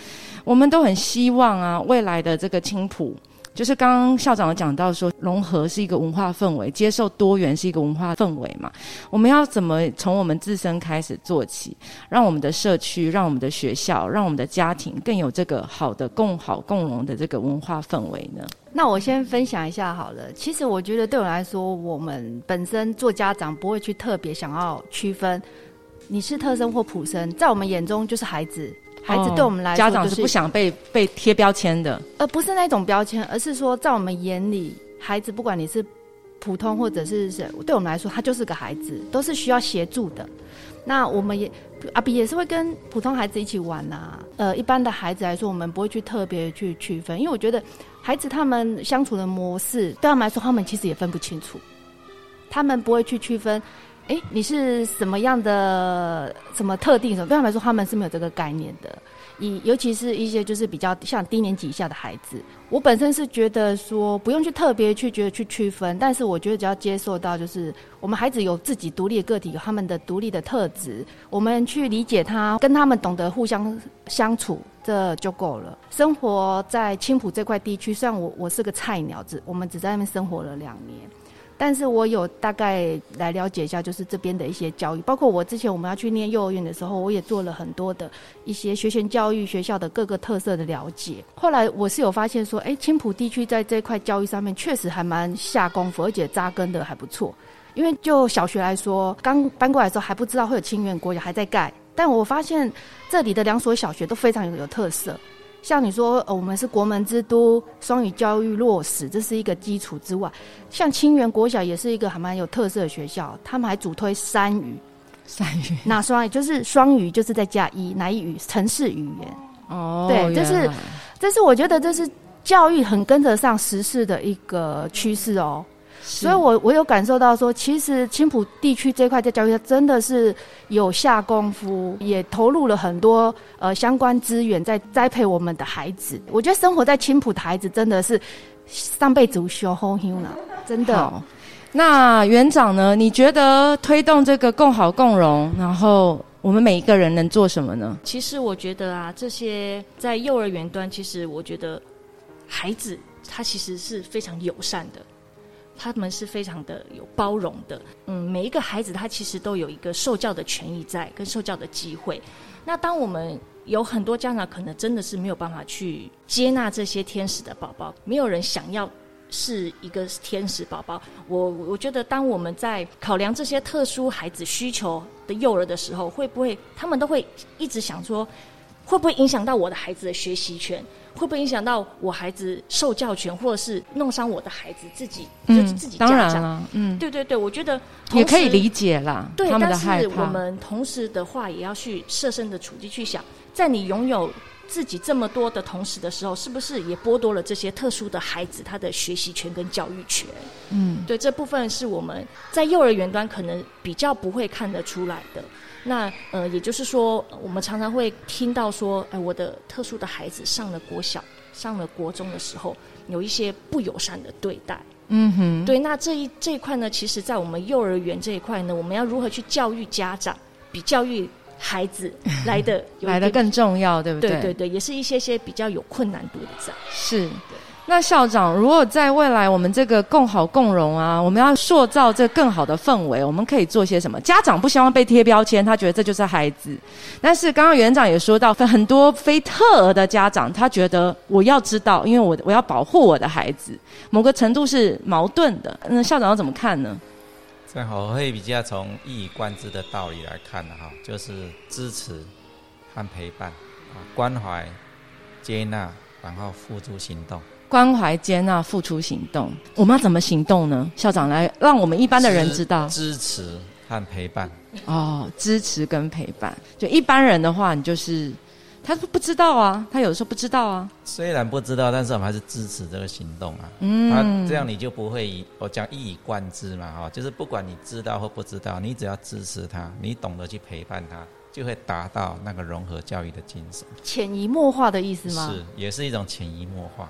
我们都很希望啊，未来的这个青浦，就是刚刚校长讲到说，融合是一个文化氛围，接受多元是一个文化氛围嘛。我们要怎么从我们自身开始做起，让我们的社区、让我们的学校、让我们的家庭更有这个好的共好共荣的这个文化氛围呢？那我先分享一下好了。其实我觉得对我来说，我们本身做家长不会去特别想要区分。你是特生或普生，在我们眼中就是孩子。孩子哦对我们来说、家长是不想被被贴标签的。而不是那种标签，而是说在我们眼里，孩子不管你是普通或者是是，对我们来说，他就是个孩子，都是需要协助的。那我们也阿比也是会跟普通孩子一起玩呐、呃，一般的孩子来说，我们不会去特别去区分，因为我觉得孩子他们相处的模式，对他们来说，他们其实也分不清楚，他们不会去区分。诶，你是什么样的什么特定什么？对他们来说，他们是没有这个概念的。以尤其是一些就是比较像低年级以下的孩子，我本身是觉得说不用去特别去觉得去区分，但是我觉得只要接受到，就是我们孩子有自己独立的个体，有他们的独立的特质，我们去理解他，跟他们懂得互相相处，这就够了。生活在青浦这块地区，虽然我我是个菜鸟，只我们只在那边生活了两年。但是我有大概来了解一下，就是这边的一些教育，包括我之前我们要去念幼儿园的时候，我也做了很多的一些学前教育学校的各个特色的了解。后来我是有发现说，哎，青浦地区在这块教育上面确实还蛮下功夫，而且扎根的还不错。因为就小学来说，刚搬过来的时候还不知道会有清源国小还在盖，但我发现这里的两所小学都非常有有特色。像你说，呃，我们是国门之都，双语教育落实，这是一个基础之外，像清源国小也是一个还蛮有特色的学校，他们还主推三语，三语。哪双语就是双语，就是再加一哪一语城市语。言，哦对这是这是我觉得这是教育很跟得上时事的一个趋势哦。所以我我有感受到说，其实青浦地区这块在教育真的是有下功夫，也投入了很多呃相关资源在栽培我们的孩子。我觉得生活在青浦的孩子真的是上辈子修后修了，真的。好。那园长呢？你觉得推动这个共好共荣，然后我们每一个人能做什么呢？其实我觉得啊，这些在幼儿园端，其实我觉得孩子他其实是非常友善的，他们是非常的有包容的。嗯，每一个孩子他其实都有一个受教的权益在，跟受教的机会。那当我们有很多家长可能真的是没有办法去接纳这些天使的宝宝，没有人想要是一个天使宝宝。我我觉得，当我们在考量这些特殊孩子需求的幼儿的时候，会不会他们都会一直想说，会不会影响到我的孩子的学习权？会不会影响到我孩子受教权，或者是弄伤我的孩子自己，就是自己家当然长？了，嗯，对对对，我觉得也可以理解啦，对，但是。我们同时的话，也要去设身的处地去想，在你拥有自己这么多的同时的时候，是不是也剥夺了这些特殊的孩子他的学习权跟教育权？嗯，对，这部分是我们在幼儿园端可能比较不会看得出来的。那呃，也就是说，我们常常会听到说，哎、我的特殊的孩子上了国小、上了国中的时候，有一些不友善的对待。嗯哼，对，那这一这一块呢，其实在我们幼儿园这一块呢，我们要如何去教育家长，比教育孩子来的 来的更重要，对不对对对，也是一些些比较有困难度的在。是。那校长，如果在未来我们这个共好共荣啊，我们要塑造这更好的氛围，我们可以做些什么？家长不希望被贴标签，他觉得这就是孩子。但是刚刚园长也说到，很多非特儿的家长，他觉得我要知道，因为我我要保护我的孩子，某个程度是矛盾的。那校长要怎么看呢？这样我会比较从一以贯之的道理来看的哈，就是支持和陪伴啊，关怀、接纳，然后付诸行动。关怀、接纳、付出行动，我们要怎么行动呢？校长来让我们一般的人知道支持和陪伴。哦，支持跟陪伴。就一般人的话，你就是他不知道啊，他有的时候不知道啊。虽然不知道，但是我们还是支持这个行动啊。嗯那这样你就不会以我讲一以贯之嘛哈，就是不管你知道或不知道，你只要支持他，你懂得去陪伴他，就会达到那个融合教育的精神。潜移默化的意思吗？是，也是一种潜移默化。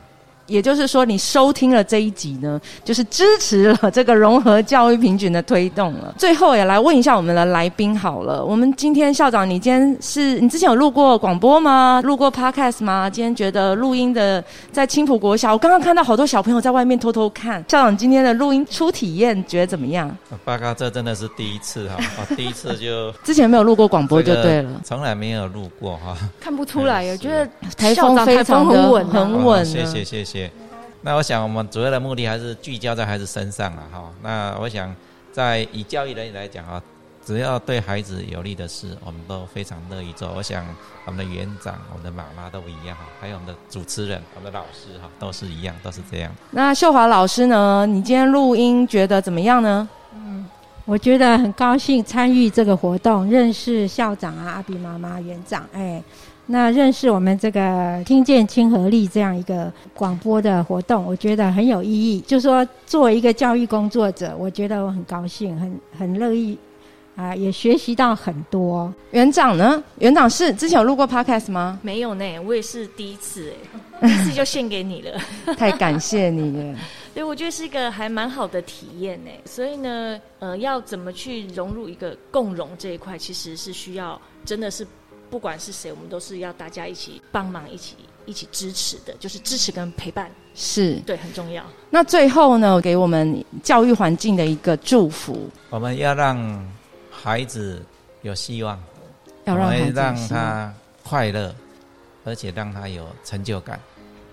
也就是说，你收听了这一集呢，就是支持了这个融合教育平均的推动了。最后也来问一下我们的来宾好了，我们今天校长，你今天是你之前有录过广播吗？录过 podcast 吗？今天觉得录音的在青浦国小，我刚刚看到好多小朋友在外面偷偷看。校长今天的录音初体验觉得怎么样？报告，这真的是第一次哈，我第一次就 之前没有录过广播就对了，从来没有录过哈。看不出来，我觉得台校长风非常的台风很稳啊很稳、哦谢谢谢谢。那我想我们主要的目的还是聚焦在孩子身上了哈。那我想在以教育人来讲啊，只要对孩子有利的事，我们都非常乐意做。我想我们的园长、我们的妈妈都一样哈，还有我们的主持人、我们的老师哈，都是一样，都是这样。那秀华老师呢？你今天录音觉得怎么样呢？嗯我觉得很高兴参与这个活动，认识校长啊、阿比妈妈、园长，哎，那认识我们这个听见亲和力这样一个广播的活动，我觉得很有意义。就说作为一个教育工作者，我觉得我很高兴，很很乐意啊，也学习到很多。园长呢？园长是之前有录过 podcast 吗？没有呢，我也是第一次哎，第一次就献给你了，太感谢你了。对，我觉得是一个还蛮好的体验呢。所以呢，呃，要怎么去融入一个共融这一块，其实是需要真的是不管是谁，我们都是要大家一起帮忙，一起一起支持的，就是支持跟陪伴，是对，很重要。那最后呢，给我们教育环境的一个祝福，我们要让孩子有希望，要让让他快乐，而且让他有成就感。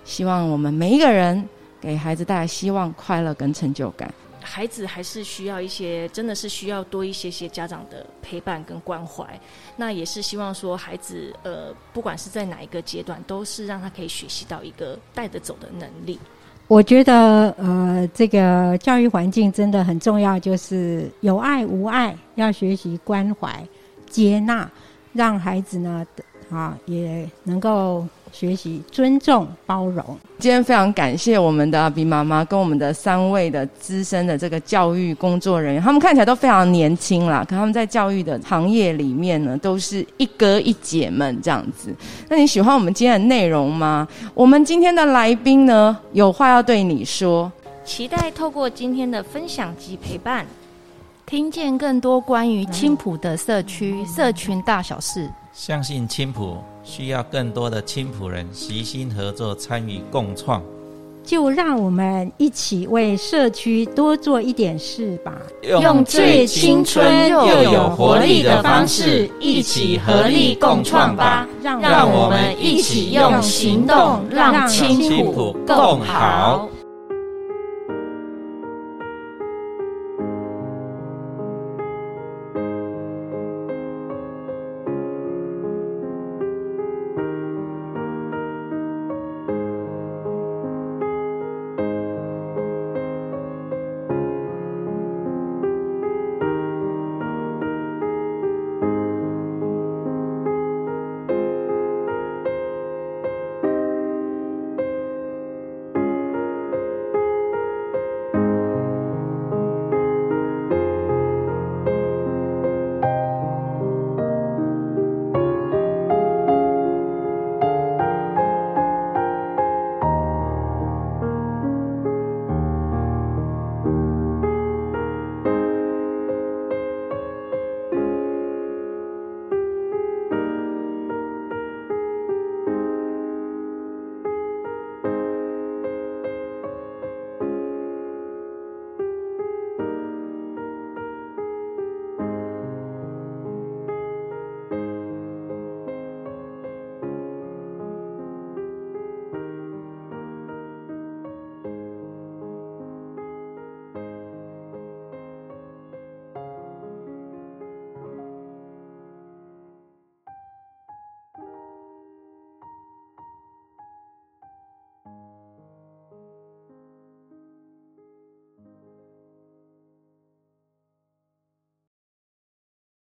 希望我们每一个人给孩子带来希望、快乐跟成就感。孩子还是需要一些，真的是需要多一些些家长的陪伴跟关怀。那也是希望说，孩子呃，不管是在哪一个阶段，都是让他可以学习到一个带得走的能力。我觉得呃，这个教育环境真的很重要，就是有爱无爱，要学习关怀、接纳，让孩子呢啊也能够学习尊重、包容。今天非常感谢我们的阿比妈妈跟我们的三位的资深的这个教育工作人员，他们看起来都非常年轻啦，可他们在教育的行业里面呢，都是一哥一姐们这样子。那你喜欢我们今天的内容吗？我们今天的来宾呢，有话要对你说。期待透过今天的分享及陪伴，听见更多关于青浦的社区、社群大小事。相信青浦需要更多的青浦人齐心合作，参与共创。就让我们一起为社区多做一点事吧。用最青春又有活力的方式，一起合力共创吧！让让我们一起用行动让青浦更好。